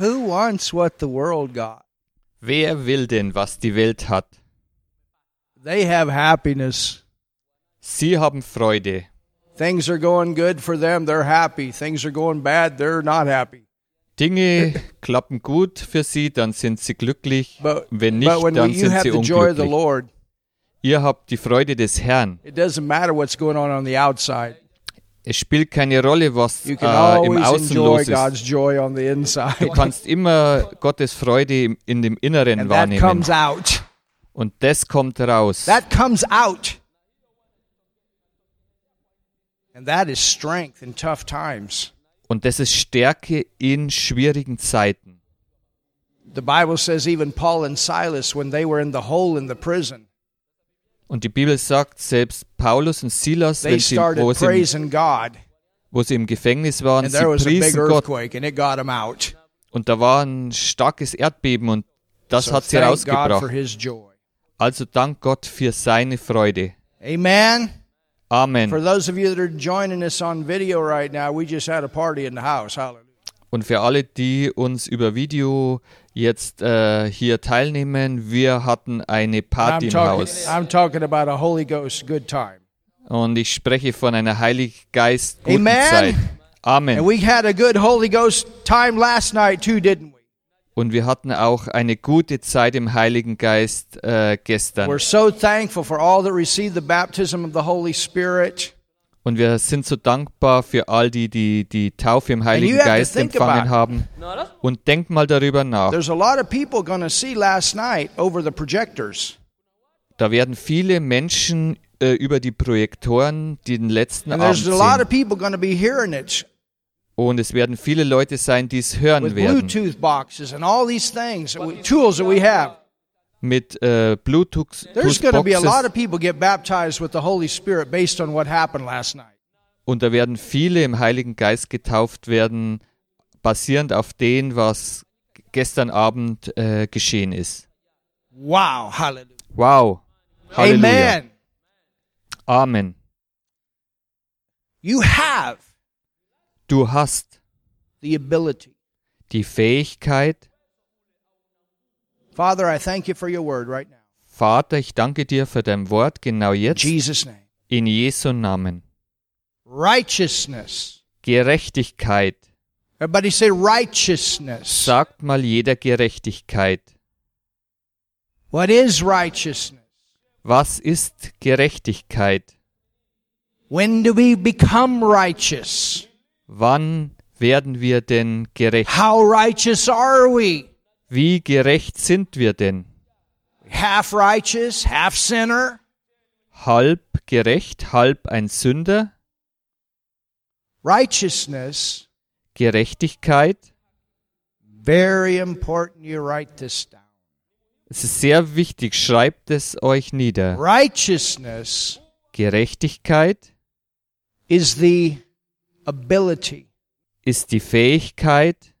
Who wants what the world got? Wer will denn, was die Welt hat? They have happiness. Sie haben Freude. Things are going good for them, they're happy. Things are going bad, they're not happy. Dinge klappen gut für sie, dann sind sie glücklich. But, Wenn nicht, but when dann you sind have sie the joy of the unglücklich. Lord, Ihr habt die Freude des Herrn. it doesn't matter what's going on on the outside. Es spielt keine Rolle, was äh, im Außen los ist. Du kannst immer Gottes Freude in dem Inneren And that wahrnehmen. comes out. Und das kommt raus. That comes out. And that is strength in tough times. Und das ist Stärke in schwierigen Zeiten. The Bible says even Paul and Silas, when they were in the hole in the prison, Und die Bibel sagt, selbst Paulus und Silas, wenn sie, wo, sie wo sie im Gefängnis waren, And sie priesen Gott. Und da war ein starkes Erdbeben und das So hat sie rausgebracht. Also dank Gott für seine Freude. Amen. Amen. Und für alle, die uns über Video jetzt äh, hier teilnehmen, wir hatten eine Party I'm im talking, Haus. I'm talking about a Holy Ghost good time. Und ich spreche von einer Heiliggeist guten Amen. Zeit. And Amen. we had a good Holy Ghost time last night too, didn't we? Und wir hatten auch eine gute Zeit im Heiligen Geist äh, gestern. We're so thankful for all that received the baptism of the Holy Spirit. Und wir sind so dankbar für all die, die die Taufe im Heiligen Geist empfangen haben. Und denk mal darüber nach. There's a lot of people going to see last night over the projectors. Da werden viele Menschen äh, über die Projektoren den letzten And Abend there's a lot sehen. of people going to be hearing it Und es werden viele Leute sein, die es hören werden. Bluetooth boxes and all these things, that we- tools that we have. Mit äh, Bluetooth There's going to be a lot of people get baptized with the Holy Spirit based on what happened last night. Und da werden viele im Heiligen Geist getauft werden, basierend auf dem, was gestern Abend äh, geschehen ist. Wow, hallelujah. Wow. Halleluja. Amen. Amen. You have Du hast the ability. die Fähigkeit, Father, I thank you for your word right now. Vater, ich danke dir für dein Wort genau In jetzt Jesus' name. in Jesu Namen. Righteousness. Gerechtigkeit. Everybody say righteousness. Sagt mal jeder Gerechtigkeit. What is righteousness? Was ist Gerechtigkeit? When do we become righteous? Wann werden wir denn gerecht? How righteous are we? Wie gerecht sind wir denn? Half righteous, half sinner? Halb gerecht, halb ein Sünder? Righteousness, Gerechtigkeit? very important you write this down. Es ist sehr wichtig, schreibt es euch nieder. Righteousness Gerechtigkeit is the ability ist die Fähigkeit,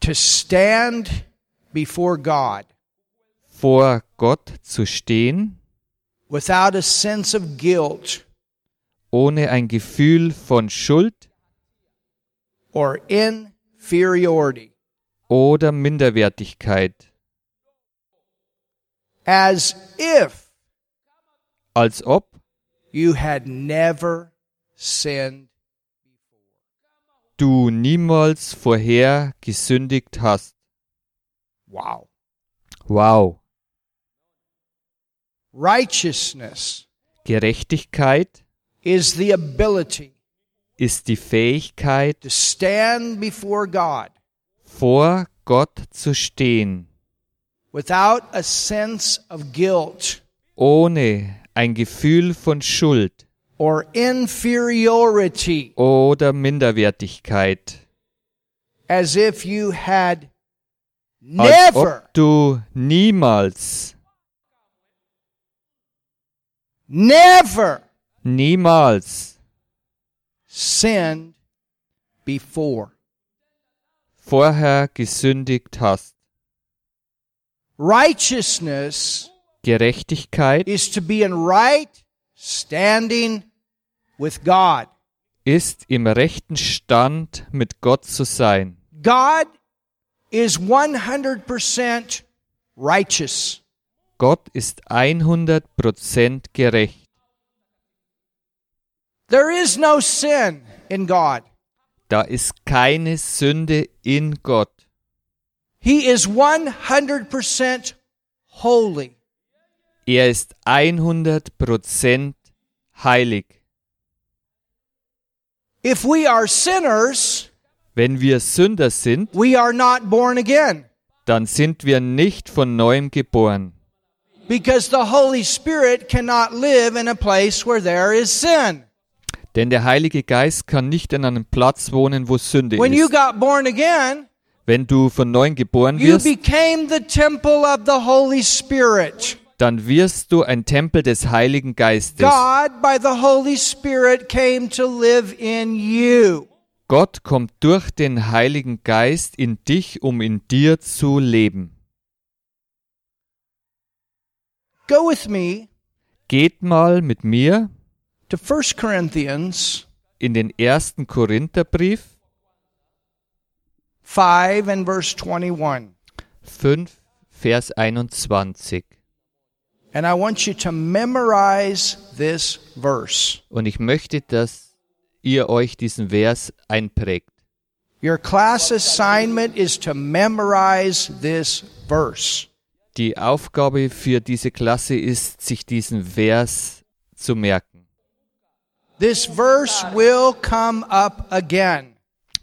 to stand before God vor Gott zu stehen, without a sense of guilt ohne ein Gefühl von Schuld or inferiority, oder Minderwertigkeit, as if als ob you had never sinned. Du niemals vorher gesündigt hast. Wow. Wow. Righteousness Gerechtigkeit is the ability ist die Fähigkeit, to stand before God vor Gott zu stehen, without a sense of guilt ohne ein Gefühl von Schuld or inferiority, oder Minderwertigkeit, as if you had als never, ob du niemals, never niemals sinned before. vorher gesündigt hast. Righteousness Gerechtigkeit is to be in right standing with God. ist im rechten Stand mit Gott zu sein. God is 100% righteous. Gott ist 100% gerecht. There is no sin in God. Da ist keine Sünde in Gott. He is 100% holy. Er ist 100% heilig. If we are sinners, Wenn wir Sünder sind, we are not born again dann sind wir nicht von neuem geboren. because the Holy Spirit cannot live in a place where there is sin. Denn der Heilige Geist kann nicht an einem Platz wohnen, wo Sünde When you ist. got born again, Wenn du von neuem geboren you wirst, became the temple of the Holy Spirit. Dann wirst du ein Tempel des Heiligen Geistes. God, by the Holy Spirit, came to live in you. Gott kommt durch den Heiligen Geist in dich, um in dir zu leben. Go with me Geht mal mit mir to 1 Corinthians in den ersten Korintherbrief 5 and verse 21. 5, Vers 21. Und ich möchte, dass ihr euch diesen Vers einprägt. Your class assignment is to memorize this verse. Die Aufgabe für diese Klasse ist, sich diesen Vers zu merken. This verse will come up again,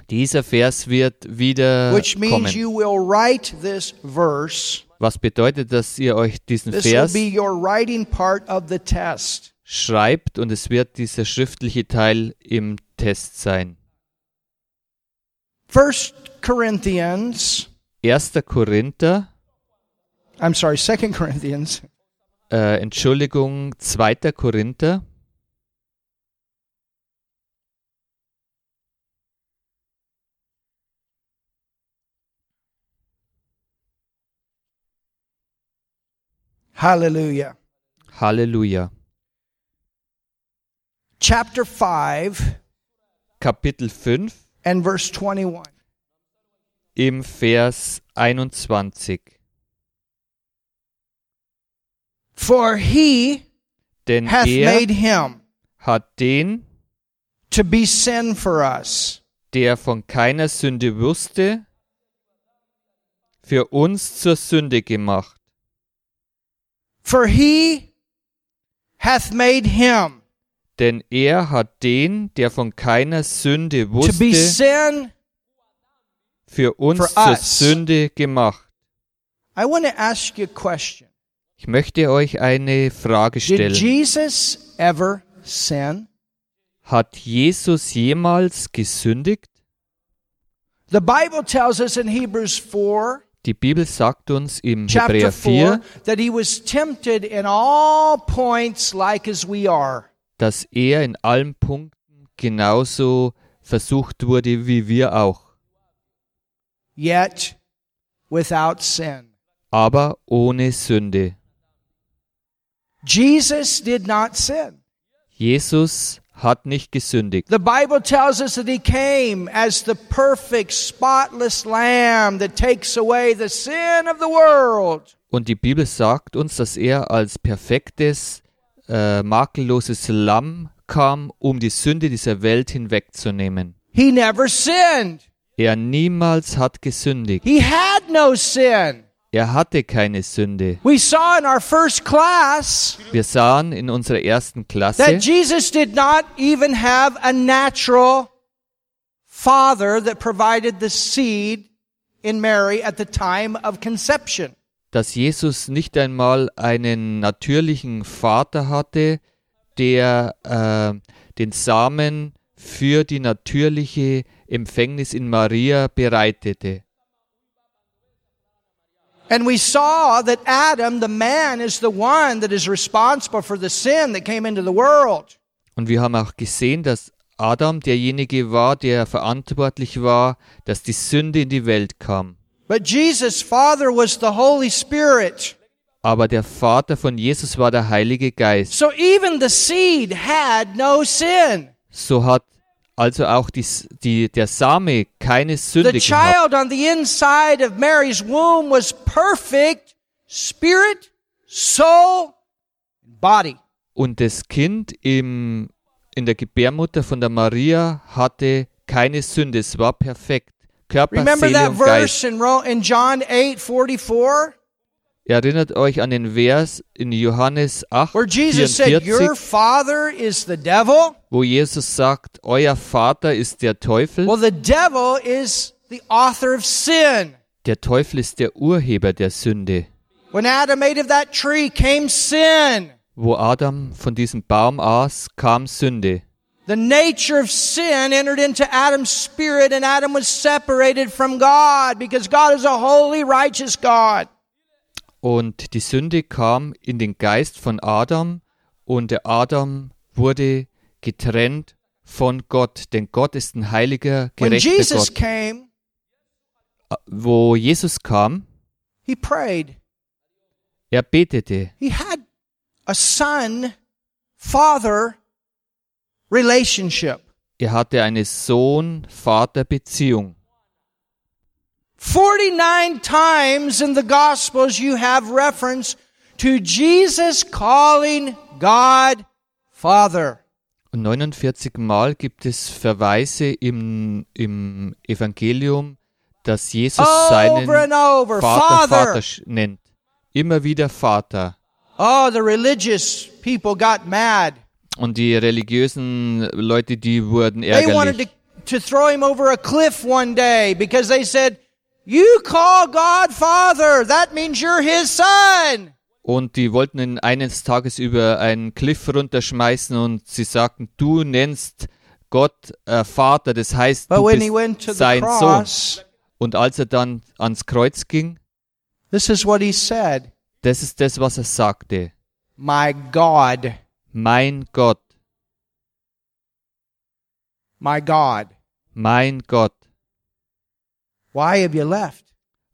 Dieser Vers wird wieder which means kommen. you will write this verse. Was bedeutet, dass ihr euch diesen This Vers schreibt und es wird dieser schriftliche Teil im Test sein. 1 Corinthians, 1. Korinther, I'm sorry, 2 Corinthians äh, Entschuldigung, 2. Korinther, Hallelujah. Halleluja. Chapter 5 Kapitel 5 and verse 21. im Vers 21. For he Denn hath er made him hat den, to be sin for us, der von keiner Sünde wusste, für uns zur Sünde gemacht. For he hath made him Denn er hat den, der von keiner Sünde wusste, sin. für uns zur us. Sünde gemacht. I want to ask you a question. Ich möchte euch eine Frage Did stellen. Jesus ever sin? Hat Jesus jemals gesündigt? The Bible tells us in Hebrews 4, Die Bibel sagt uns im Hebräer 4, 4, that he was tempted in all points like as we are. dass er in allen Punkten genauso versucht wurde wie wir auch, yet without sin. aber ohne Sünde. Jesus did not sin. Jesus hat nicht gesündigt. The Bible tells us that he came as the perfect, spotless lamb that takes away the sin of the world. Und die Bibel sagt uns, dass er als perfektes, äh, makelloses Lamm kam, um die Sünde dieser Welt hinwegzunehmen. He never sinned. Er niemals hat gesündigt. He had no sin. Er hatte keine Sünde. We saw in our first class Wir sahen in unserer ersten Klasse, that Jesus did not even have a natural father that provided the seed in Mary at the time of conception. dass Jesus nicht einmal einen natürlichen Vater hatte, der äh, den Samen für die natürliche Empfängnis in Maria bereitete. And we saw that Adam, the man, is the one that is responsible for the sin that came into the world. Und wir haben auch gesehen, dass Adam derjenige war, der verantwortlich war, dass die Sünde in die Welt kam. But Jesus' father was the Holy Spirit. Aber der Vater von Jesus war der Heilige Geist. So even the seed had no sin. So hat also auch die, die, der Same keine The Sünde gehabt. child on the inside of Mary's womb was perfect, spirit, soul, body. Und das Kind im, in der Gebärmutter von der Maria hatte keine Sünde. Es war perfekt. Körper, Remember Seele that und Geist. verse in, Ro- in John 8 44? Erinnert euch an den Vers in Johannes 8, Where Jesus said, Your father is the devil. wo Jesus sagt, euer Vater ist der Teufel. Well, the devil is the author of sin. Der Teufel ist der Urheber der Sünde. When Adam ate of that tree came sin. Wo Adam von diesem Baum aß, kam Sünde. The nature of sin entered into Adam's spirit, and Adam was separated from God because God is a holy, righteous God. Und die Sünde kam in den Geist von Adam und der Adam wurde getrennt von Gott, denn Gott ist ein heiliger, When gerechter Jesus Gott. came, Wo Jesus kam, he prayed. er betete. He had a son father relationship. Er hatte eine Sohn-Vater-Beziehung. 49 times in the Gospels you have reference to Jesus calling God Father. Und 49 Mal gibt es Verweise im, im Evangelium, dass Jesus seinen Over and over. Vater Vater nennt. Immer wieder Vater. Oh, the religious people got mad. Und die religiösen Leute, die wurden ärgerlich. They wanted to, to throw him over a cliff one day because they said, You call God Father. That means you're his son. Und die wollten ihn eines Tages über einen Cliff runterschmeißen und sie sagten, du nennst Gott äh, Vater, das heißt, But du bist sein Sohn. cross, Und als er dann ans Kreuz ging, this is what he said das ist das, was er sagte. My God, Mein Gott, my God, mein Gott, why have you left?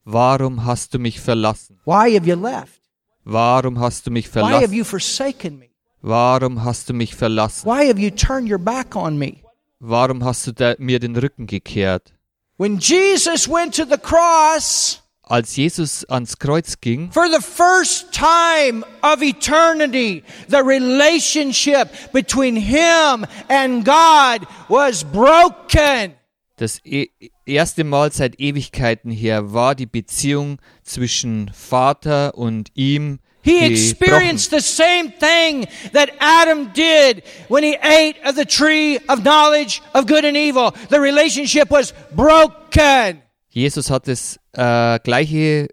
warum hast du mich verlassen? Why have you left? Warum hast du mich Why have you forsaken me? Warum hast du mich verlassen? Why have you turned your back on me? Warum hast du mir den Rücken gekehrt? When Jesus went to the cross, Als Jesus ans Kreuz ging, for the first time of eternity, the relationship between him and God was broken. Das e erste Mal seit Ewigkeiten her war die Beziehung zwischen Vater und ihm He gebrochen. experienced the same thing that Adam did when he ate of the tree of knowledge of good and evil. The relationship was broken. Jesus hat das äh, gleiche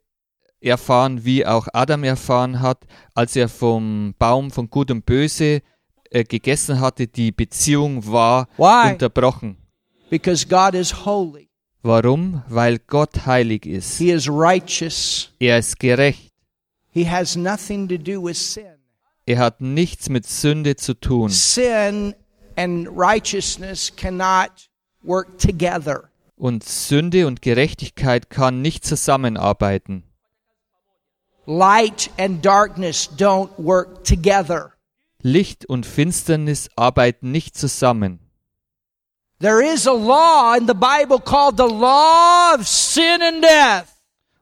erfahren, wie auch Adam erfahren hat, als er vom Baum von Gut und Böse äh, gegessen hatte. Die Beziehung war Why? unterbrochen. Because God is holy. Warum? Weil Gott heilig ist. He is righteous. Er ist gerecht. He has nothing to do with sin. Er hat nichts mit Sünde zu tun. Sin and righteousness cannot work together. Und Sünde und Gerechtigkeit kann nicht zusammenarbeiten. Light and darkness don't work together. Licht und Finsternis arbeiten nicht zusammen. There is a law in the Bible called the law of sin and death.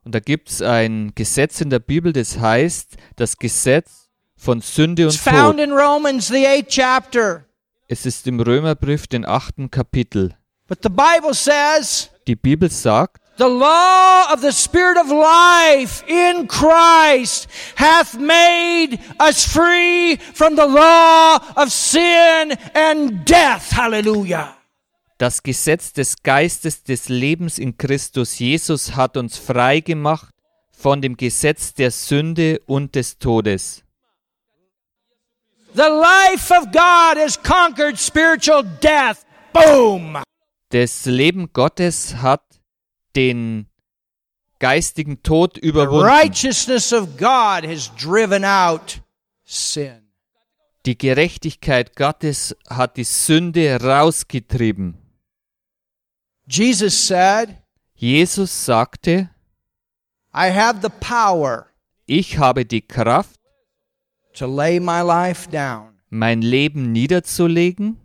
Und da gibt es ein Gesetz in der Bibel, das heißt das Gesetz von Sünde It's und found Tod. in Romans, the eighth chapter. Es ist im Römerbrief, den achten Kapitel. But the Bible says Die Bibel sagt, the law of the Spirit of life in Christ hath made us free from the law of sin and death. Hallelujah. Das Gesetz des Geistes des Lebens in Christus Jesus hat uns frei gemacht von dem Gesetz der Sünde und des Todes. The life of God has conquered spiritual death. Boom. Das Leben Gottes hat den geistigen Tod The überwunden. righteousness of God has driven out sin. Die Gerechtigkeit Gottes hat die Sünde rausgetrieben. Jesus said, Jesus sagte, I have the power ich habe die Kraft, to lay my life down. mein Leben niederzulegen,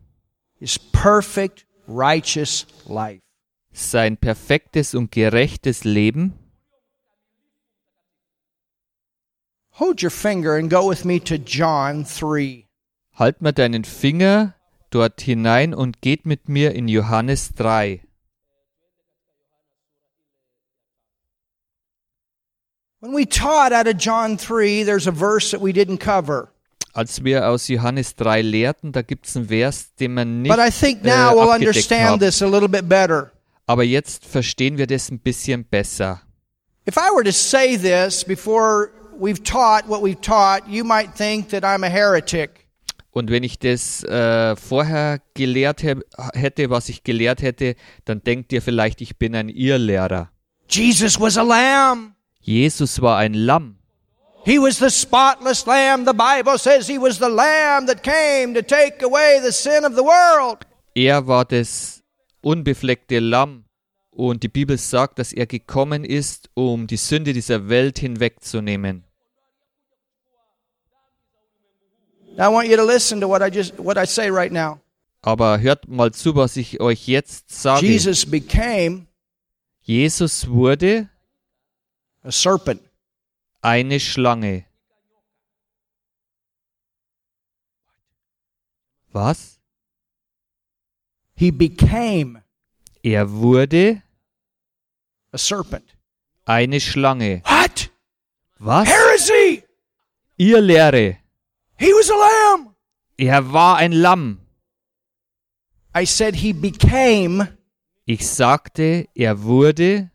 His perfect, righteous life. sein perfektes und gerechtes Leben. Hold your finger and go with me to John 3. Halt mal deinen Finger dort hinein und geht mit mir in Johannes 3. When we taught out of John 3, there's a verse that we didn't cover. Als wir aus Johannes 3 lehrten, da gibt es einen Vers, den man nicht But I think äh, now we'll abgedeckt understand haben. this a little bit better. Aber jetzt verstehen wir das ein bisschen besser. If I were to say this before we've taught what we've taught, you might think that I'm a heretic. Und wenn ich das äh, vorher gelehrt he hätte, was ich gelehrt hätte, dann denkt ihr vielleicht, ich bin ein Irrlehrer. Jesus was a lamb. Jesus war ein Lamm. He was the spotless lamb. The Bible says he was the lamb that came to take away the sin of the world. Er war das unbefleckte Lamm. Und die Bibel sagt, dass er gekommen ist, um die Sünde dieser Welt hinwegzunehmen. Now I want you to listen to what I just what I say right now. Aber hört mal zu, was ich euch jetzt sage. Jesus became Jesus wurde a serpent. eine Schlange. Was? He became Er wurde a serpent. eine Schlange. What? Was? Heresy! Ihr Lehre. He was a lamb. Er war ein Lamm. I said he became Ich sagte, er wurde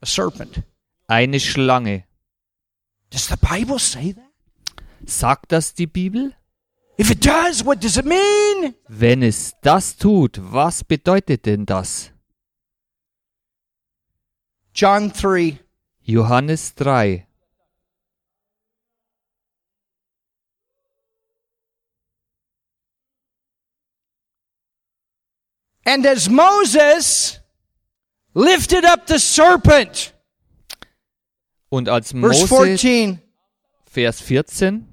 a serpent. Eine Schlange. Does the Bible say that? Sagt das die Bibel? If it does, what does it mean? Wenn es das tut, was bedeutet denn das? John 3. Johannes 3. And as Moses lifted up the serpent, Und als verse Mose, 14, Vers 14,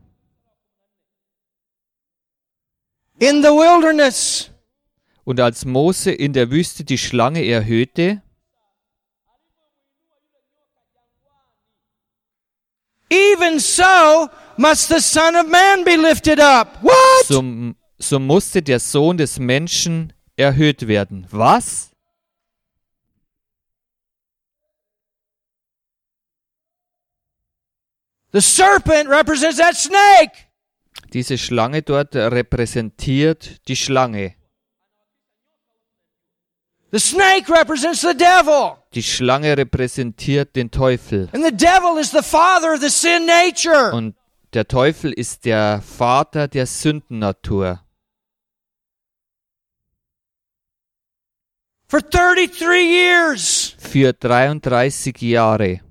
in the wilderness, und als Mose in der Wüste die Schlange erhöhte, even so must the Son of Man be lifted up. What? so, so musste der Sohn des Menschen erhöht werden. Was? The serpent represents that snake. Diese Schlange dort repräsentiert die Schlange. The snake represents the devil. Die Schlange repräsentiert den Teufel. And the devil is the father of the sin nature. Und der Teufel ist der Vater der Sündennatur. For 33 years. Für 33 Jahre.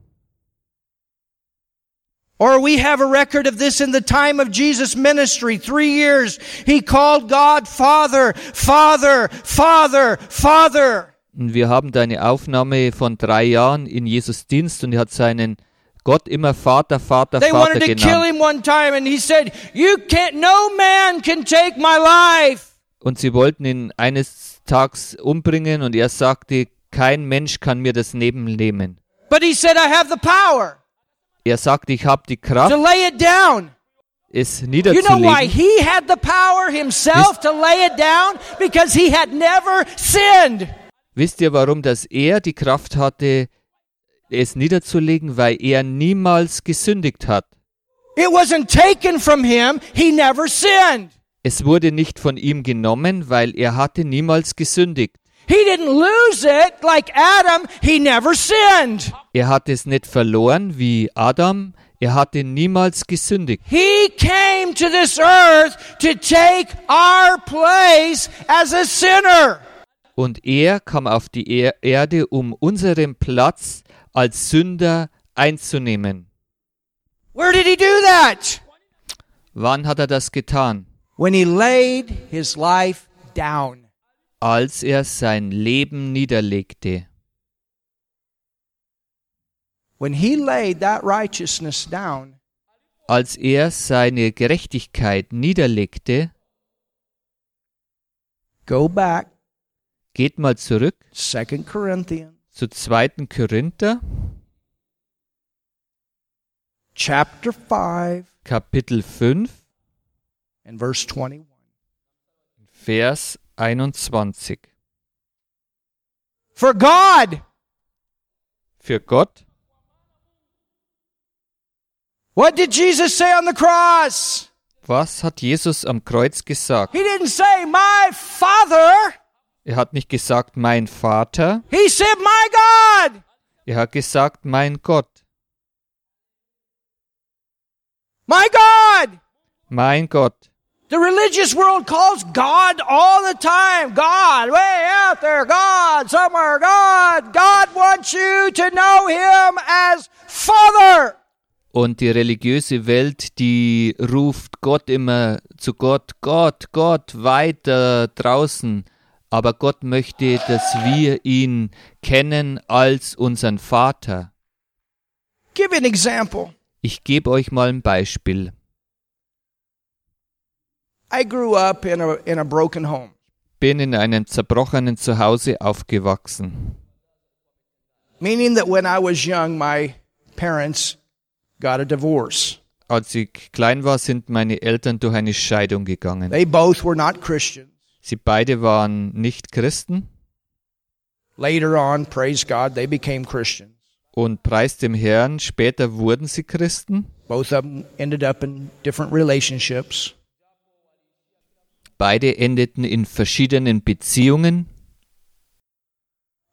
Or we have a record of this in the time of Jesus' ministry. Three years. He called God Father, Father, Father, Father. Und wir haben da eine Aufnahme von drei Jahren in Jesus Dienst und er hat seinen Gott immer Vater, Vater, They Vater wanted to kill genannt. him one time and he said, you can't, no man can take my life. Und sie wollten ihn eines Tages umbringen und er sagte, kein Mensch kann mir das Leben nehmen. But he said, I have the power Er sagte, ich habe die to Kraft, lay it down. es You know why niederzulegen. he had the power himself to lay it down? Because he had never sinned. Wisst ihr, warum dass er die Kraft hatte, es niederzulegen? Weil er niemals gesündigt hat. It wasn't taken from him. He never sinned. Es wurde nicht von ihm genommen, weil er hatte niemals gesündigt. He didn't lose it like Adam. He never sinned. Er hat es nicht verloren wie Adam, er hatte niemals gesündigt. He came to this earth to take our place as a sinner. Und er kam auf die er Erde, um unseren Platz als Sünder einzunehmen. Where did he do that? Wann hat er das getan? When he laid his life down. Als er sein Leben niederlegte. When he laid that righteousness down, Als er seine Gerechtigkeit niederlegte, go back Geht mal zurück 2 Corinthians zu 2. Korinther, chapter 5 Kapitel 5, and verse 21. Vers 21. For God, Für Gott, what did Jesus say on the cross? was hat Jesus am Kreuz gesagt? He didn't say, My Father. Er hat nicht gesagt, mein Vater, He said, My God. er hat gesagt, mein Gott, My God. mein Gott. The religious world calls God all the time. God, way out there. God, somewhere. God. God wants you to know Him as Father. Und die religiöse Welt, die ruft Gott immer zu Gott, Gott, Gott, weiter draußen. Aber Gott möchte, dass wir ihn kennen als unseren Vater. Give you an example. Ich gebe euch mal ein Beispiel. I grew up in a, in a broken home. Bin in einem zerbrochenen Zuhause aufgewachsen. Meaning that when I was young, my parents got a divorce. Als ich klein war, sind meine Eltern durch eine Scheidung gegangen. They both were not Christians. Sie beide waren nicht Christen Later on, praise God, they became Christians. und preis dem Herrn, später wurden sie Christen. Both of them ended up in different relationships. Beide endeten in verschiedenen Beziehungen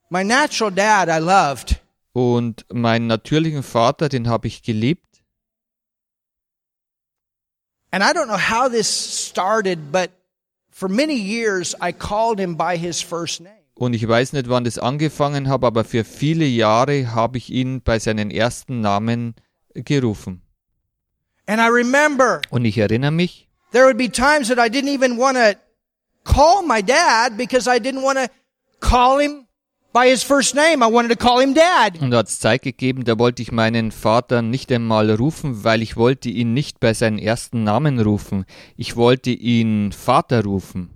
My natural dad, I loved. und meinen natürlichen Vater, den habe ich geliebt. And I don't know how this started, but for many years I called him by his first name. Und ich weiß nicht, wann das angefangen habe, aber für viele Jahre habe ich ihn bei seinen ersten Namen gerufen. And I remember Und ich erinnere mich, there would be times that I didn't even want to call my dad because I didn't want to call him by his first name. I wanted to call him dad. und da hat es Zeit gegeben, da wollte ich meinen Vater nicht einmal rufen, weil ich wollte ihn nicht bei seinen ersten Namen rufen. Ich wollte ihn Vater rufen.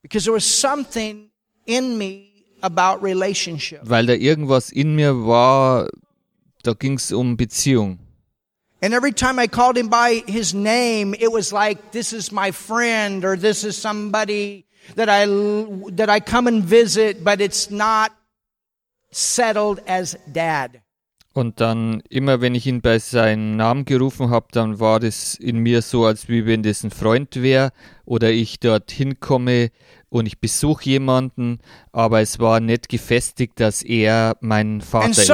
Because there was something in me about relationship. weil da irgendwas in mir war, da ging es um Beziehung. And every time I called him by his name, it was like, this is my friend or this is somebody that I, that I come and visit, but it's not settled as dad. Und dann immer, wenn ich ihn bei seinem Namen gerufen habe, dann war das in mir so, als wie wenn das ein Freund wäre oder ich dort hinkomme und ich besuche jemanden, aber es war nicht gefestigt, dass er mein Vater And ist.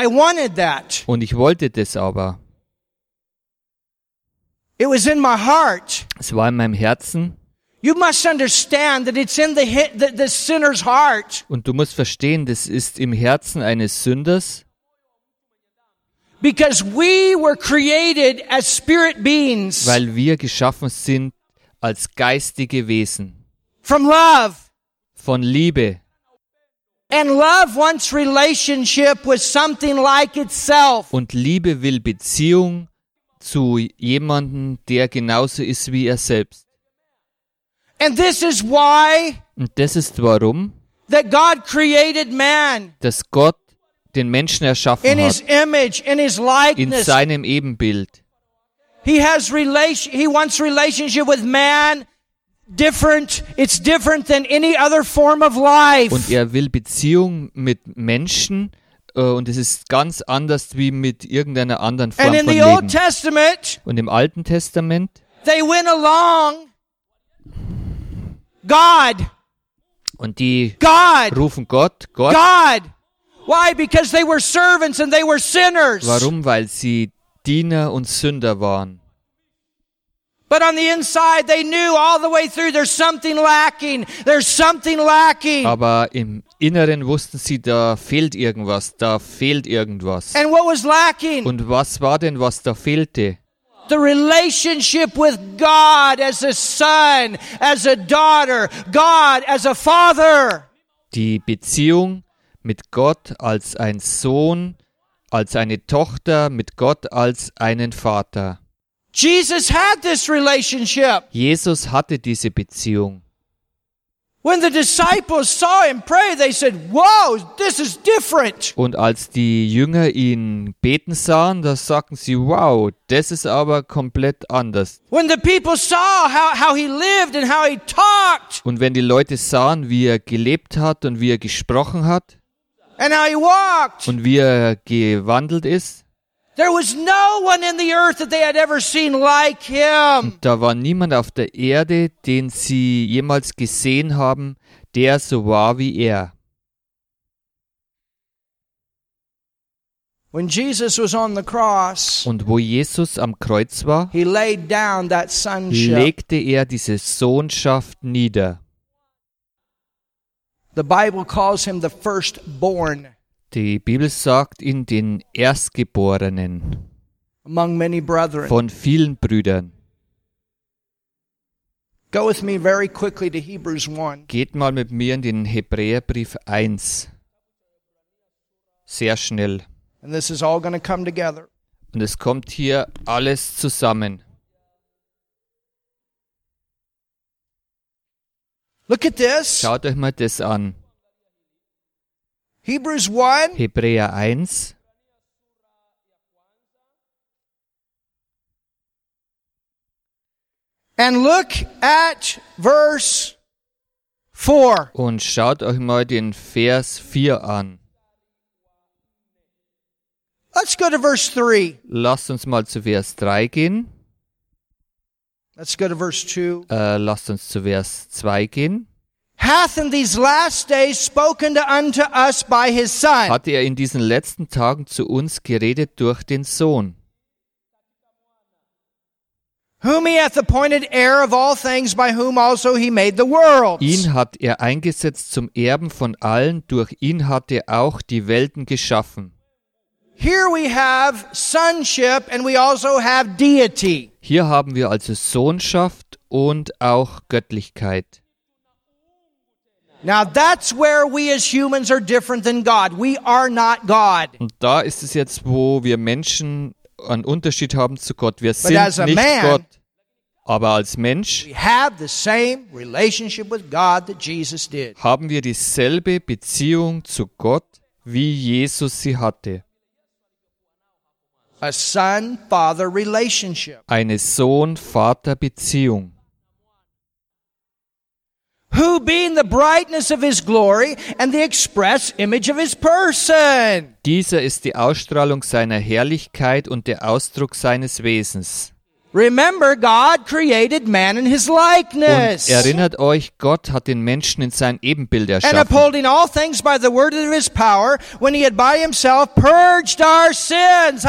I wanted that. Und ich wollte das aber. It was in my heart. Es war in meinem Herzen You must understand that it's in the, the, the sinner's heart und du musst verstehen, das ist im Herzen eines Sünders, because we were created as spirit beings weil wir geschaffen sind als geistige Wesen from love. von Liebe. Und Liebe will Beziehung zu jemandem, der genauso ist wie er selbst. And this is why Und das ist warum, that God created man dass Gott den Menschen erschaffen in his hat, image, in his in likeness. seinem Ebenbild. He has relation he wants relationship with man different. It's different than any other form of life. Und er will Beziehung mit Menschen äh, und es ist ganz anders wie mit irgendeiner anderen Form and in von the Old Leben. Testament, Und im Alten Testament they went along God, und die God, rufen Gott, Gott. God. Why? Because they were servants and they were sinners. Warum? Weil sie Diener und Sünder waren. But on the inside, they knew all the way through there's something lacking. There's something lacking. Aber im Inneren wussten sie, da fehlt irgendwas, da fehlt irgendwas. And what was lacking? Und was war denn, was da fehlte? The relationship with God as a son, as a daughter, God as a father. Die Beziehung mit Gott als ein Sohn, als eine Tochter, mit Gott als einen Vater. Jesus had this relationship. Jesus hatte diese Beziehung. When the disciples saw him pray, they said, Whoa, this is different. Und als die Jünger ihn beten sahen, da sagten sie, wow, das ist aber komplett anders. When the people saw how, how he lived and how he talked Und wenn die Leute sahen, wie er gelebt hat und wie er gesprochen hat and how he walked, und wie er gewandelt ist, there was no one in the earth that they had ever seen like him. da war niemand auf der Erde, den sie jemals gesehen haben, der so war wie er. When Jesus was on the cross, Und wo Jesus am Kreuz war, he laid down that sonship. legte er diese Sohnschaft nieder. The Bible calls him the firstborn Die Bibel sagt ihn den Erstgeborenen among many brethren. von vielen Brüdern. Go with me very quickly to Hebrews 1. Geht mal mit mir in den Hebräerbrief 1. Sehr schnell. And this is all going to come together. Und es kommt hier alles zusammen. Look at this. Schaut euch mal das an. Hebrews 1, Hebräer 1, and look at verse 4. und schaut euch mal den Vers 4 an. Let's go to verse 3. Lasst uns mal zu Vers 3 gehen. Let's go to verse 2. Äh, lasst uns zu Vers 2 gehen. Hath in these last days spoken to unto us by his Son, Hatte er in diesen letzten Tagen zu uns geredet durch den Sohn, whom he hath appointed heir of all things, by whom also he made the worlds. Ihn hat er eingesetzt zum Erben von allen, durch ihn hat er auch die Welten geschaffen. Here we have sonship and we also have deity. Hier haben wir also Sohnschaft und auch Göttlichkeit. Now that's where we as humans are different than God. We are not God. Und da ist es jetzt, wo wir Menschen einen Unterschied haben zu Gott. Wir sind nicht man- Gott, aber als Mensch haben wir dieselbe Beziehung zu Gott, wie Jesus sie hatte. Eine Sohn-Vater-Beziehung. Who being the brightness of his glory and the express image of his person. Dieser ist die Ausstrahlung seiner Herrlichkeit und der Ausdruck seines Wesens. Remember, God created man in his Und likeness. erinnert euch, Gott hat den Menschen in sein Ebenbild and erschaffen. upholding all things by the word of his power, when he had by himself purged our sins.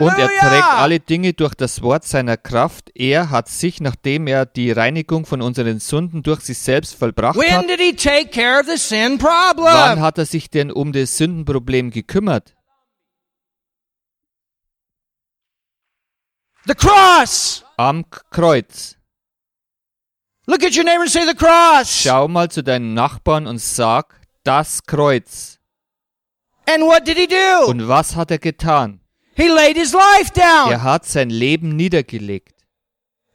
Und er trägt alle Dinge durch das Wort seiner Kraft. Er hat sich, nachdem er die Reinigung von unseren Sünden durch sich selbst vollbracht When hat, did he take care of the sin wann problem? hat er sich denn um das Sündenproblem gekümmert? The cross. Am Kreuz. Look at your neighbor and say the cross. Schau mal zu deinem Nachbarn und sag, das Kreuz. And what did he do? Und was hat er getan? He laid his life down. Er hat sein Leben niedergelegt.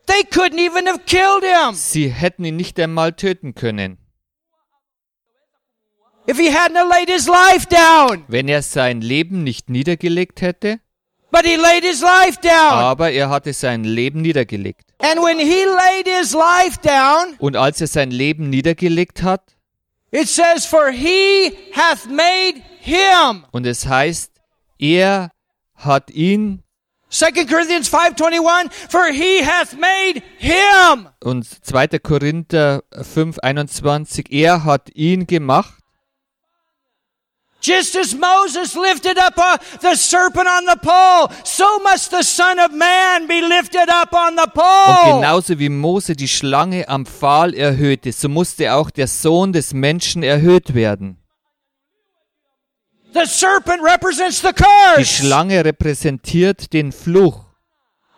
They couldn't even have killed him. Sie hätten ihn nicht einmal töten können. If he hadn't laid his life down. wenn er sein Leben nicht niedergelegt hätte, But he laid his life down. aber er hatte sein Leben niedergelegt. And when he laid his life down, Und als er sein Leben niedergelegt hat, it says, For he hath made him. und es heißt, er hat ihn, 2 Corinthians 5.21, For he hath made him. und 2. Korinther 5, 21, er hat ihn gemacht, Just as Moses lifted up uh, the serpent on the pole, so must the Son of Man be lifted up on the und pole. genauso wie Mose die Schlange am Pfahl erhöhte, so musste auch der Sohn des Menschen erhöht werden. The serpent represents the Die curse. Schlange repräsentiert den Fluch.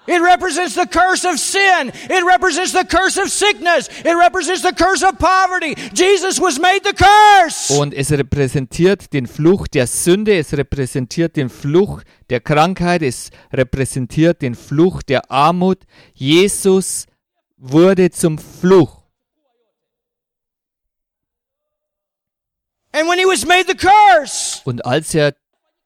It represents the curse of sin. It represents the curse of sickness. It represents the curse of poverty. Jesus was made the curse. Und es repräsentiert den Fluch der Sünde, es repräsentiert den Fluch der Krankheit, es repräsentiert den Fluch der Armut. Jesus wurde zum Fluch. And when he was made the curse, Und als er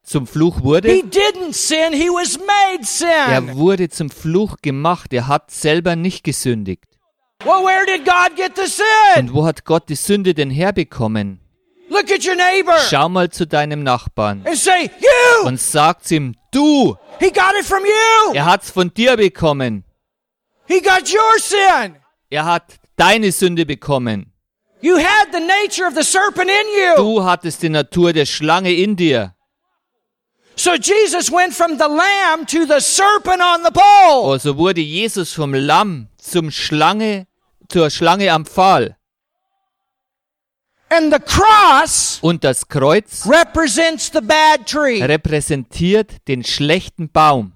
zum Fluch he wurde, didn't sin, he was made er sin. wurde zum Fluch gemacht, er hat selber nicht gesündigt. Well, where did God get the sin? Und wo hat Gott die Sünde denn herbekommen? Look at your neighbor Schau mal zu deinem Nachbarn and say, You! und sag's ihm, du, He got it from you. er hat's von dir bekommen. He got your sin. Er hat deine Sünde bekommen. You had the nature of the serpent in you. Du hattest die Natur der Schlange in dir. So Jesus went from the lamb to the serpent on the pole. Also wurde Jesus vom Lamm zum Schlange, zur Schlange am Pfahl. And the cross Und das Kreuz represents the bad tree. repräsentiert den schlechten Baum.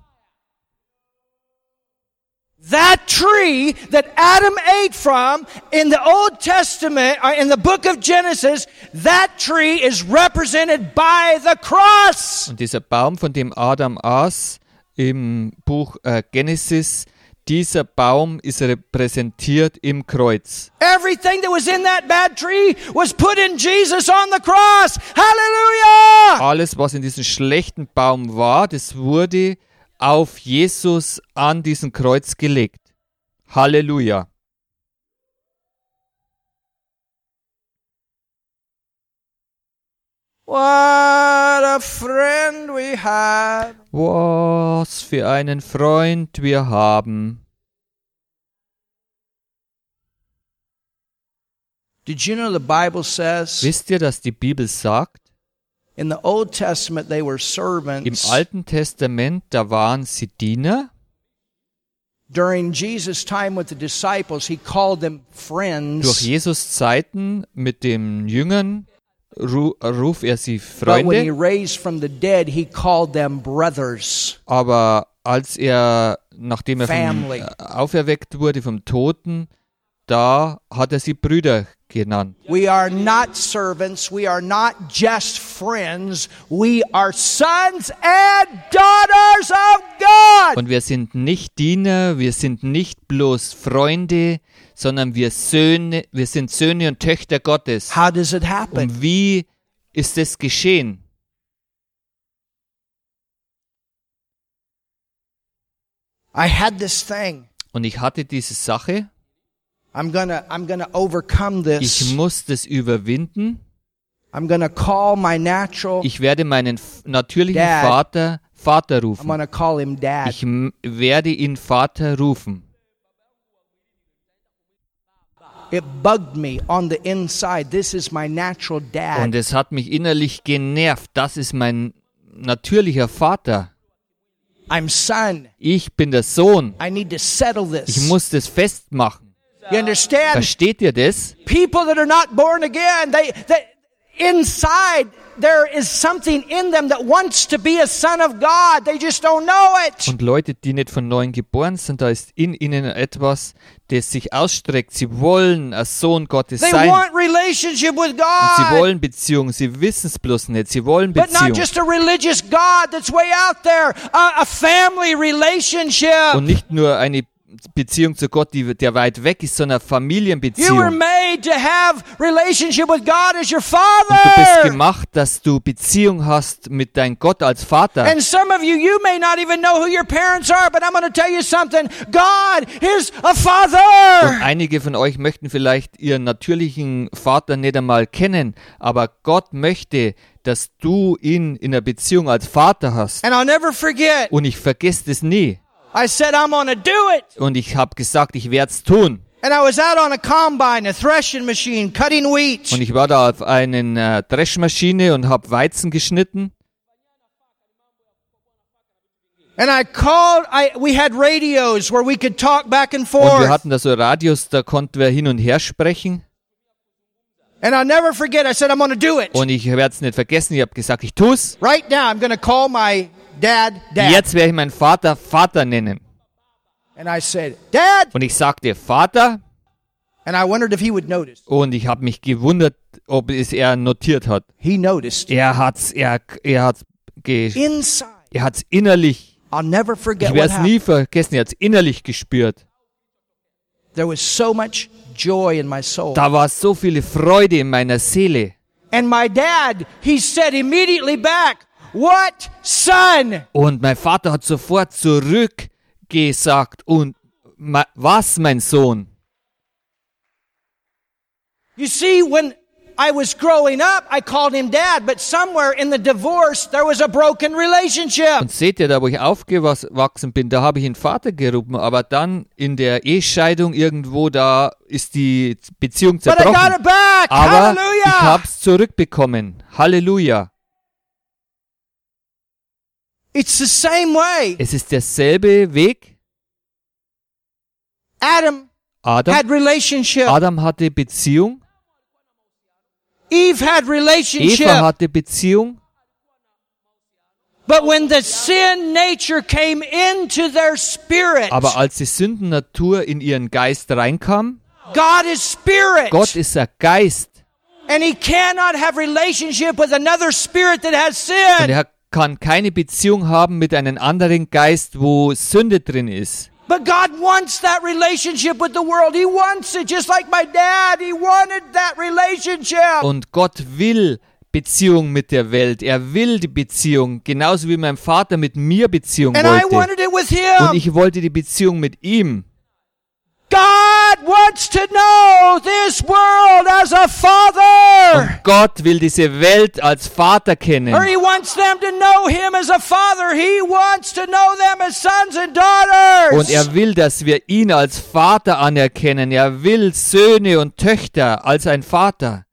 That tree that Adam ate from in the Old Testament, or in the book of Genesis, that tree is represented by the cross. Und dieser Baum, von dem Adam aß im Buch äh, Genesis, dieser Baum ist repräsentiert im Kreuz. Everything that was in that bad tree was put in Jesus on the cross. Hallelujah! Alles, was in diesem schlechten Baum war, das wurde auf Jesus an diesen Kreuz gelegt. Halleluja. What a friend we have. Was für einen Freund wir haben. Did you know the Bible says Wisst ihr, dass die Bibel sagt, im servants? Alten Testament, da waren sie Diener. During Jesus' time with the disciples, he called them Durch friends. Jesus Zeiten mit den Jüngern ru ruf er sie But when he Freunde, raised from the dead, he called them brothers. aber als er, nachdem er vom, äh, auferweckt wurde vom Toten, da hat er sie Brüder genannt. We are not servants. We are not just friends. We are sons and daughters of God. Und wir sind nicht Diener, wir sind nicht bloß Freunde, sondern wir Söhne, wir sind Söhne und Töchter Gottes. How does it happen? Und wie ist es geschehen? I had this thing. Und ich hatte diese Sache, I'm gonna, I'm gonna overcome ich this. muss das überwinden. I'm gonna call my natural. Ich werde meinen natürlichen Dad. Vater Vater I'm rufen. gonna call him Dad. Ich werde ihn Vater rufen. It bugged me on the inside. This is my natural Und dad. es hat mich innerlich genervt. Das ist mein natürlicher Vater. I'm son. Ich bin der Sohn. I need to settle Ich this. muss das festmachen. You understand? Versteht ihr das? People that are not born again, they, they inside there is something in them that wants to be a son of God. They just don't know it. Und Leute, die nicht von neuem geboren sind, da ist in ihnen etwas, das sich ausstreckt. Sie wollen ein Sohn Gottes They sein. want relationship with Und sie God. wollen Beziehung. Sie wissen es bloß nicht. Sie wollen But not Beziehung. just a religious God that's way out there, a, a family relationship. Und nicht nur eine Beziehung zu Gott, die, der weit weg ist, sondern eine You were Familienbeziehung. made to have relationship with God as your Und du bist father. gemacht, dass du Beziehung hast mit deinem Gott als Vater. And some of you, you may not even know who your parents are, but I'm going to tell you something. God is a Und father. einige von euch möchten vielleicht ihren natürlichen Vater nicht einmal kennen, aber Gott möchte, dass du ihn in einer Beziehung als Vater hast. Und ich vergesse das nie. I said, I'm to do it. Und ich habe gesagt, ich werde es tun. And I was out on a combine, a threshing machine, cutting wheat. Und ich war da auf einer äh, Dreschmaschine und habe Weizen geschnitten. And I called, I, we had radios where we could talk back and Und wir forth. hatten da so Radios, da konnten wir hin und her sprechen. And I'll never forget, I said, I'm going to do it. Und ich werde es nicht vergessen, ich habe gesagt, ich tu's. Right now, I'm going to call my dad, dad. Jetzt werde ich meinen Vater Vater nennen. And I said, Dad. Und ich sagte, Vater. And I wondered if he would notice. Und ich habe mich gewundert, ob es er notiert hat. He noticed. Er hat's, er, er hat's, Inside. er hat's innerlich. I'll never Ich forget what werde es nie vergessen. Er hat's innerlich gespürt. There was so much joy in my soul. Da war so viele Freude in meiner Seele. And my dad, he said immediately back, What son? Und mein Vater hat sofort zurückgesagt. Und was, mein Sohn? You see, when I was growing up, I called him dad, but somewhere in the divorce, there was a broken relationship. Und seht ihr, da wo ich aufgewachsen bin, da habe ich ihn Vater gerufen, aber dann in der Ehescheidung irgendwo, da ist die Beziehung But I got zerbrochen. it back. Aber ich Hallelujah. hab's zurückbekommen. Halleluja. It's the same way. Es ist derselbe Weg. Adam Adam, had relationship. Adam hatte Beziehung, Eve had relationship. Eva hatte Beziehung, But when the sin nature came into their spirit, aber als die Sündennatur in ihren Geist reinkam, God is spirit. Gott ist ein Geist And he cannot have relationship with another spirit that has sin. Er kann keine Beziehung haben mit einem anderen Geist, wo Sünde drin ist. But God wants that relationship with the world. He wants it just like my dad. He wanted that relationship. Und Gott will Beziehung mit der Welt. Er will die Beziehung, genauso wie mein Vater mit mir Beziehung And I wollte. wanted it with Und ich wollte die Beziehung mit ihm. God wants to know this world as a father. Und Gott will diese Welt als Vater kennen. Or he wants them to know him as a father. He wants to know them as sons and daughters. Und er will, dass wir ihn als Vater anerkennen. Er will Söhne und Töchter als ein Vater.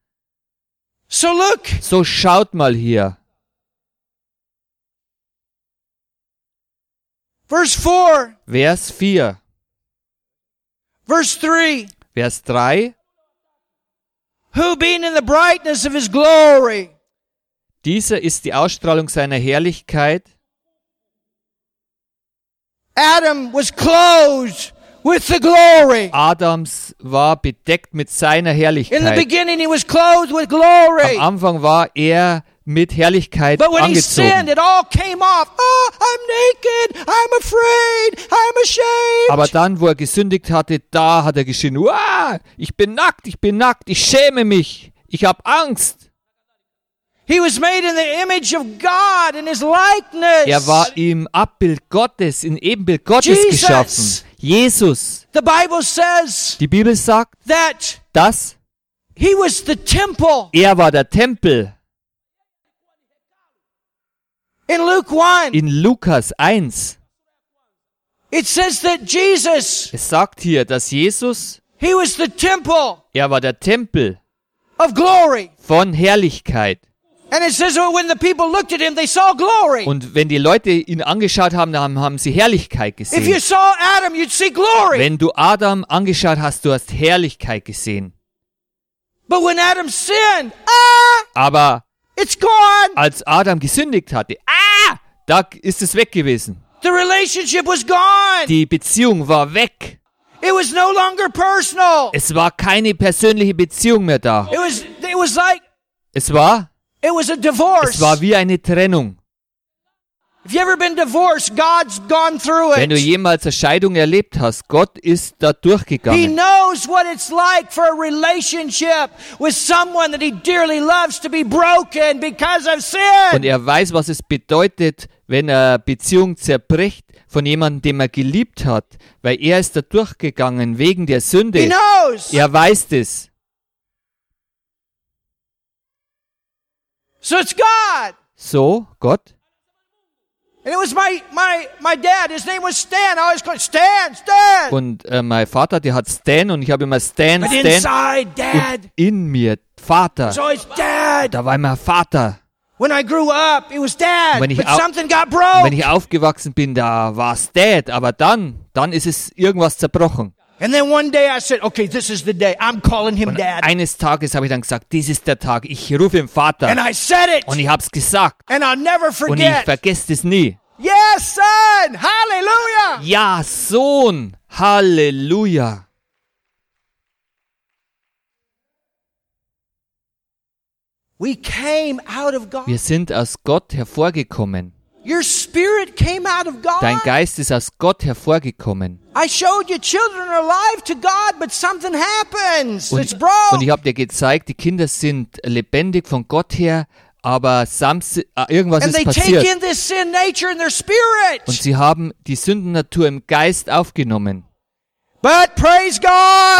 so look, So schaut mal hier. verse 4, Vers 4. verse 3. Vers 3. Who being in the brightness of his glory Dieser ist die Ausstrahlung seiner Herrlichkeit. Adam was clothed with the glory. Adams war bedeckt mit seiner In the Herrlichkeit. beginning, he was clothed with Am glory. Anfang war er mit Herrlichkeit But when he sinned, angezogen. it all came off. Oh, I'm naked. I'm afraid. I'm ashamed. Aber dann, wo er gesündigt hatte, da hat er geschrien, Uah, ich bin nackt, ich bin nackt, ich schäme mich, ich habe Angst. he was made in the image of God in his likeness. Er war im Abbild Gottes, in Ebenbild Gottes Jesus. geschaffen. Jesus. the Bible says Die Bibel sagt, that dass he was the temple. er war der Tempel. In Luke 1, In Lukas 1. it says that Jesus, Es sagt hier, dass Jesus, he was the temple er war der Tempel of glory. von Herrlichkeit. And it says that when the people looked at him, they saw glory. Und wenn die Leute ihn angeschaut haben, dann haben sie Herrlichkeit If you gesehen. saw Adam, you'd see glory. Wenn du Adam angeschaut hast, du hast Herrlichkeit gesehen. But when Adam sinned, ah, Aber it's gone. als Adam gesündigt hatte, ah, da ist es weg gewesen. The relationship was gone. Die Beziehung war weg. It was no longer personal. Es war keine persönliche Beziehung mehr da. It was it was like Es war, it was a divorce. es war wie eine Trennung. If you ever been divorced, God's gone through Wenn du it. jemals eine Scheidung erlebt hast, Gott ist da He durchgegangen. knows what it's like for a relationship with someone that he dearly loves to be broken because of Und sin. er weiß, was es bedeutet, wenn eine Beziehung zerbricht von jemandem, den er geliebt hat, weil er ist da durchgegangen wegen der He Sünde. knows. Er weiß das. So it's God. So, Gott. Und äh, mein Vater, der hat Stan und ich habe immer Stan, But Stan inside, Dad. und in mir Vater. Dad. Da war immer Vater. When I grew up, it was Dad. When he But something got broke. wenn ich aufgewachsen bin, da war es Dad. Aber dann, dann ist es irgendwas zerbrochen. And then one day I said, okay, this is the day. I'm calling him Und Dad. eines Tages habe ich dann gesagt, dies ist der Tag. Ich rufe ihn Vater. And I said it. Und ich habe es gesagt. And I'll never Und ich forget. vergesse es nie. Yes, Yes, son. Hallelujah. Ja, Sohn. Halleluja. We came out of God. Wir sind aus Gott hervorgekommen. Your spirit came out of God. Dein Geist ist aus Gott hervorgekommen. I showed you children are alive to God, but something happens. Und, ich habe dir gezeigt, die Kinder sind lebendig von Gott her, aber Sams, äh, irgendwas and ist they take passiert. in this sin nature in their spirit. Und sie haben die Sündennatur im Geist aufgenommen. but praise God.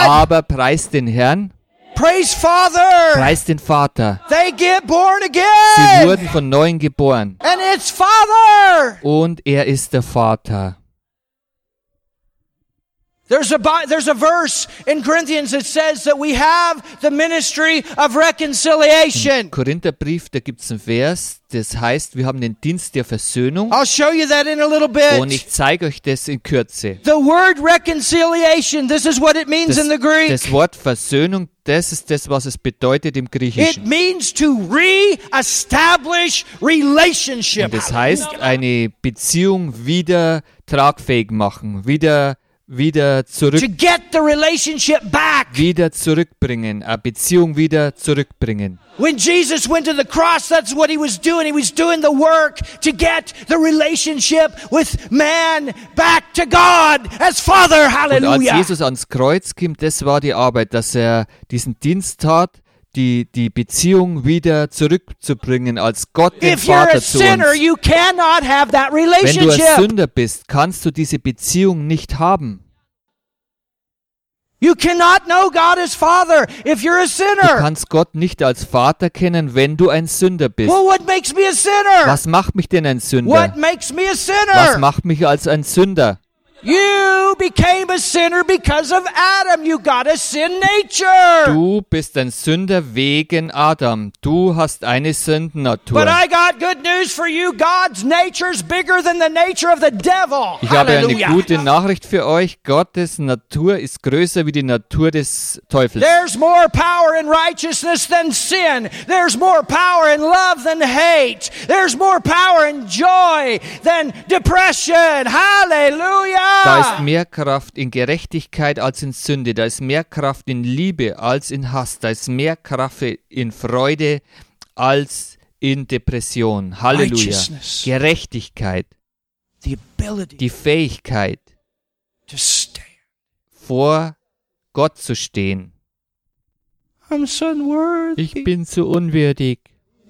Aber preis den Herrn, praise Father. preis den Vater. They get born Sie again. wurden von neuem geboren. and it's Father. Und er ist der Vater. There's a there's a verse in Corinthians that says that we have the ministry of reconciliation. Korintherbrief, da gibt es einen Vers, das heißt, wir haben den Dienst der Versöhnung. I'll show you that in a little Und bit. ich zeige euch das in Kürze. The word reconciliation, this is what it means Das, in the Greek. das Wort Versöhnung, das ist das, was es bedeutet im It Griechischen. means to re-establish relationship. Und das heißt, eine Beziehung wieder tragfähig machen, wieder, wieder zurück, to get the relationship back. wieder zurückbringen, eine Beziehung wieder zurückbringen. When Jesus went to the cross, that's what he was doing. He was doing the work to get the relationship with man back to God as Father. Und als Hallelujah. Jesus ans Kreuz kam, das war die Arbeit, dass er diesen Dienst tat, die, die Beziehung wieder zurückzubringen als Gott den Vater zu sinner, uns. Wenn du ein. Sünder bist, kannst du diese Beziehung nicht haben. You cannot know God as Father if you're a Du kannst Gott nicht als Vater kennen, wenn du ein Sünder bist. Well, what makes me a sinner? Was macht mich denn ein Sünder? What makes me a Was macht mich als ein Sünder? You became a sinner because of Adam. You got a sin nature. Du bist ein Sünder wegen Adam. Du hast eine But I got good news for you. God's nature is bigger than the nature of the devil. Ich habe eine gute Nachricht für euch. Gottes Natur ist größer wie die Natur des Teufels. There's more power in righteousness than sin. There's more power in love than hate. There's more power in joy than depression. Hallelujah. Da ist mehr Kraft in Gerechtigkeit als in Sünde. Da ist mehr Kraft in Liebe als in Hass. Da ist mehr Kraft in Freude als in Depression. Halleluja. Gerechtigkeit. Die Fähigkeit, vor Gott zu stehen. Ich bin so unwürdig.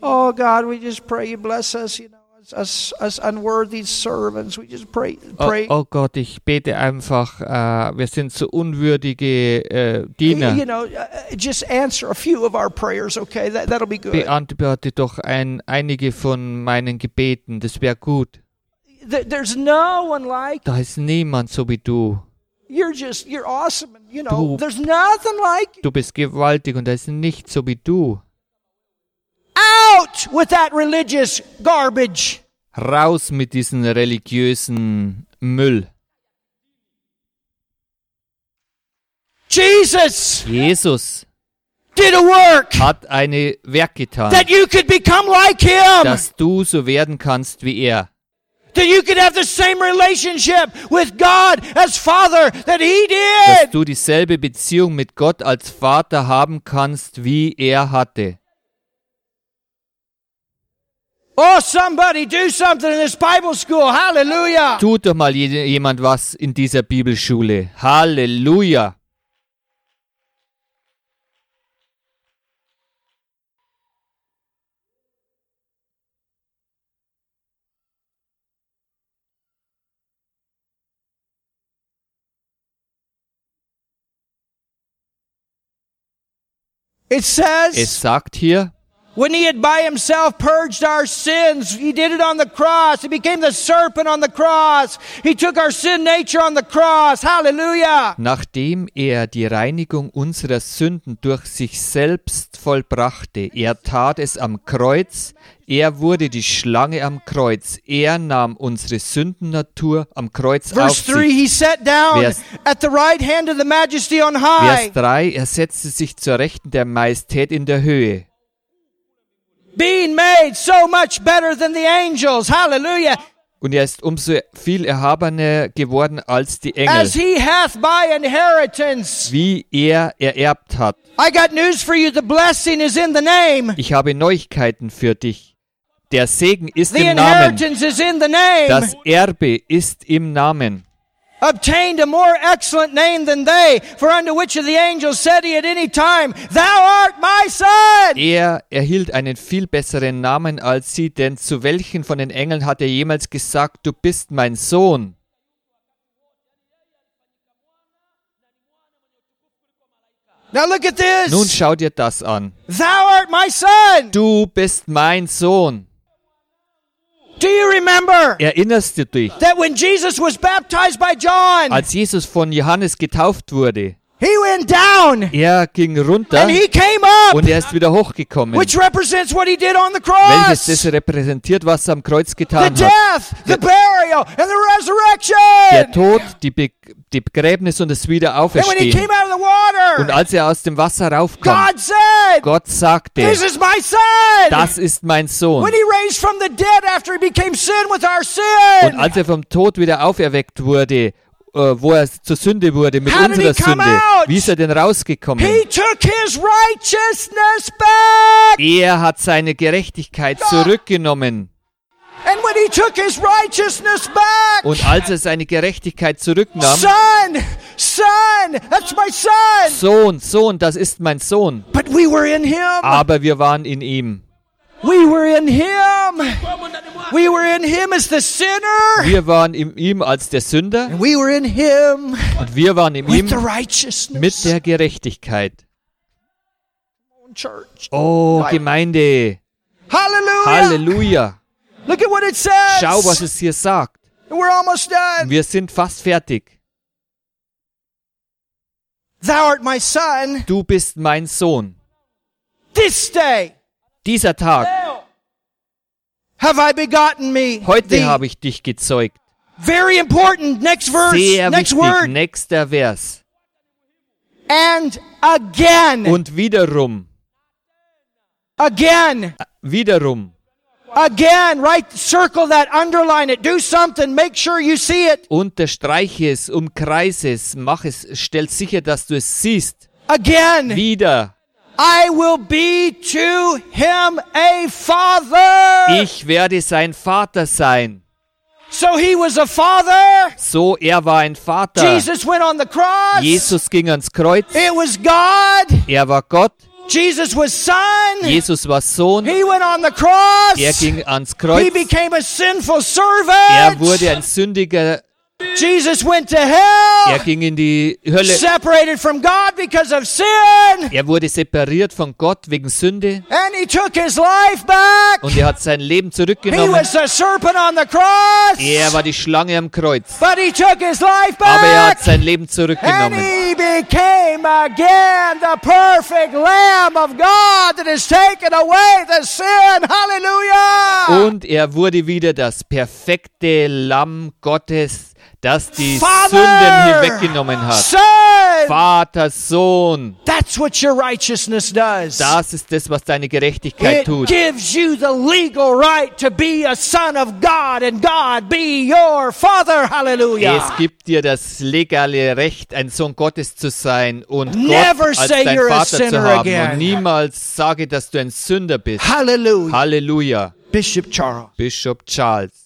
Oh God, we just pray you bless us, you know, us, us, us unworthy servants. We just pray, Oh, pray. oh Gott, ich bete einfach, äh, wir sind so unwürdige You Diener. know, uh, just answer a few of our prayers, okay? That, that'll be good. Beantworte doch ein, einige von meinen Gebeten, das wäre gut. Th- There's no one like Da ist niemand so wie du. you're just you're awesome, you know, Du- there's nothing like you. Du bist gewaltig und da ist nicht so wie du. Out with that religious garbage. Raus mit diesem religiösen Müll. Jesus Jesus did a work hat eine Werk getan, that you could become like him. dass du so werden kannst wie er. that you could have the same relationship with God as Father that He Dass did. du dieselbe Beziehung mit Gott als Vater haben kannst, wie er hatte. Oh, somebody do something in this Bible school. Hallelujah. Tut doch mal je- jemand was in dieser Bibelschule. Halleluja. It says, Es sagt hier, when He had by Himself purged our sins, He did it on the cross. He became the serpent on the cross. He took our sin nature on the cross. Hallelujah. nachdem er die Reinigung unserer Sünden durch sich selbst vollbrachte, er tat es am Kreuz, er wurde die Schlange am Kreuz, er nahm unsere Sündennatur am Kreuz auf Verse 3 sich. He sat down Vers- at the right hand of the majesty on high, Vers 3, er setzte sich zur Rechten der Majestät in der Höhe. Being made so much better than the angels. Hallelujah. Und er ist umso viel erhabener geworden als die Engel, as he hath by inheritance. wie er ererbt hat. I got news for you. The blessing is in the name. Ich habe Neuigkeiten für dich. Der Segen ist The im Namen. inheritance is in the name. Das Erbe ist im Namen. Obtained a more excellent name than they, for unto which of the angels said he at any time, Thou art my son. Er erhielt einen viel besseren Namen als sie, denn zu welchen von den Engeln hat er jemals gesagt, du bist mein Sohn? Now look at this. Nun schau dir das an. Thou art my son. Du bist mein Sohn. Do you remember Erinnerst du dich, that when Jesus was baptized by John, als Jesus von Johannes getauft wurde? He went down Er ging runter and he came up, und er ist wieder hochgekommen. which represents what he did on the Welches cross. das repräsentiert, was er am Kreuz The getan hat. death, the burial, and the Der resurrection. Tod, die, Be die Begräbnis und das And when he Wiederauferstehen. came out of the water, Und als er aus dem Wasser raufkam, God said, Gott sagte, This is my son. das ist mein Sohn. When he raised from the dead after he became sin with our Und sin. als er vom Tod wieder auferweckt wurde, wo er zur Sünde wurde mit How unserer Sünde, out? wie ist er denn rausgekommen? He took his righteousness back. Er hat seine Gerechtigkeit zurückgenommen. And when he took his righteousness back, Und als er seine Gerechtigkeit zurücknahm, son, son, that's my son. Sohn, Sohn, das ist mein Sohn. But we were in him. Aber wir waren in ihm. We were in him. We were in him as the sinner. Wir waren in ihm als der Sünder And we were in him und wir waren in with ihm the mit righteousness. der Gerechtigkeit. Church. Oh, Gemeinde. Hallelujah. Halleluja. Look at what it says. Schau, was es hier sagt. We're almost done. Wir sind fast fertig. Thou art my son. Du bist mein Sohn. This day Dieser Tag, have I begotten me. heute habe ich dich gezeugt. Very important. Next verse. Sehr next wichtig. word. Nächster Vers. And again. Und wiederum, again. wiederum. Again. Right. Circle that. Underline it. Do something. Make sure you see it. Unterstreiche es, umkreise es, mach es, stell sicher, dass du es siehst. Again. Wieder. I will be to him a father. Ich werde sein Vater sein. So he was a father. So, er war ein Vater. Jesus went on the cross. Jesus ging ans Kreuz. It was God. Er war Gott. Jesus was son. Jesus war Sohn. He went on the cross. Er ging ans He Kreuz. became a sinful Er servant. wurde ein Sündiger. Jesus went to Er hell. ging in die Hölle. Separated from God because of sin. Er wurde separiert von Gott wegen Sünde. And he took his life back. Und er hat sein Leben He zurückgenommen. was the serpent on the cross. Er war die Schlange am Kreuz. But he took his life Aber er hat back. sein Leben And zurückgenommen. he became again the perfect Lamb of God that has taken away the sin. Hallelujah. Und er wurde wieder das perfekte Lamm Gottes, das die Father, Sünden hinweggenommen hat. Son. Vater, Sohn. That's what your righteousness does. Das ist das, was deine Gerechtigkeit It tut. gives you the legal right to be a son of God and God be your father. Hallelujah. Es gibt dir das legale Recht, ein Sohn Gottes zu sein und Never Gott als dein Vater zu haben. again. Und niemals sage, dass du ein Sünder bist. Hallelujah. Halleluja. Bishop Charles. Bishop Charles.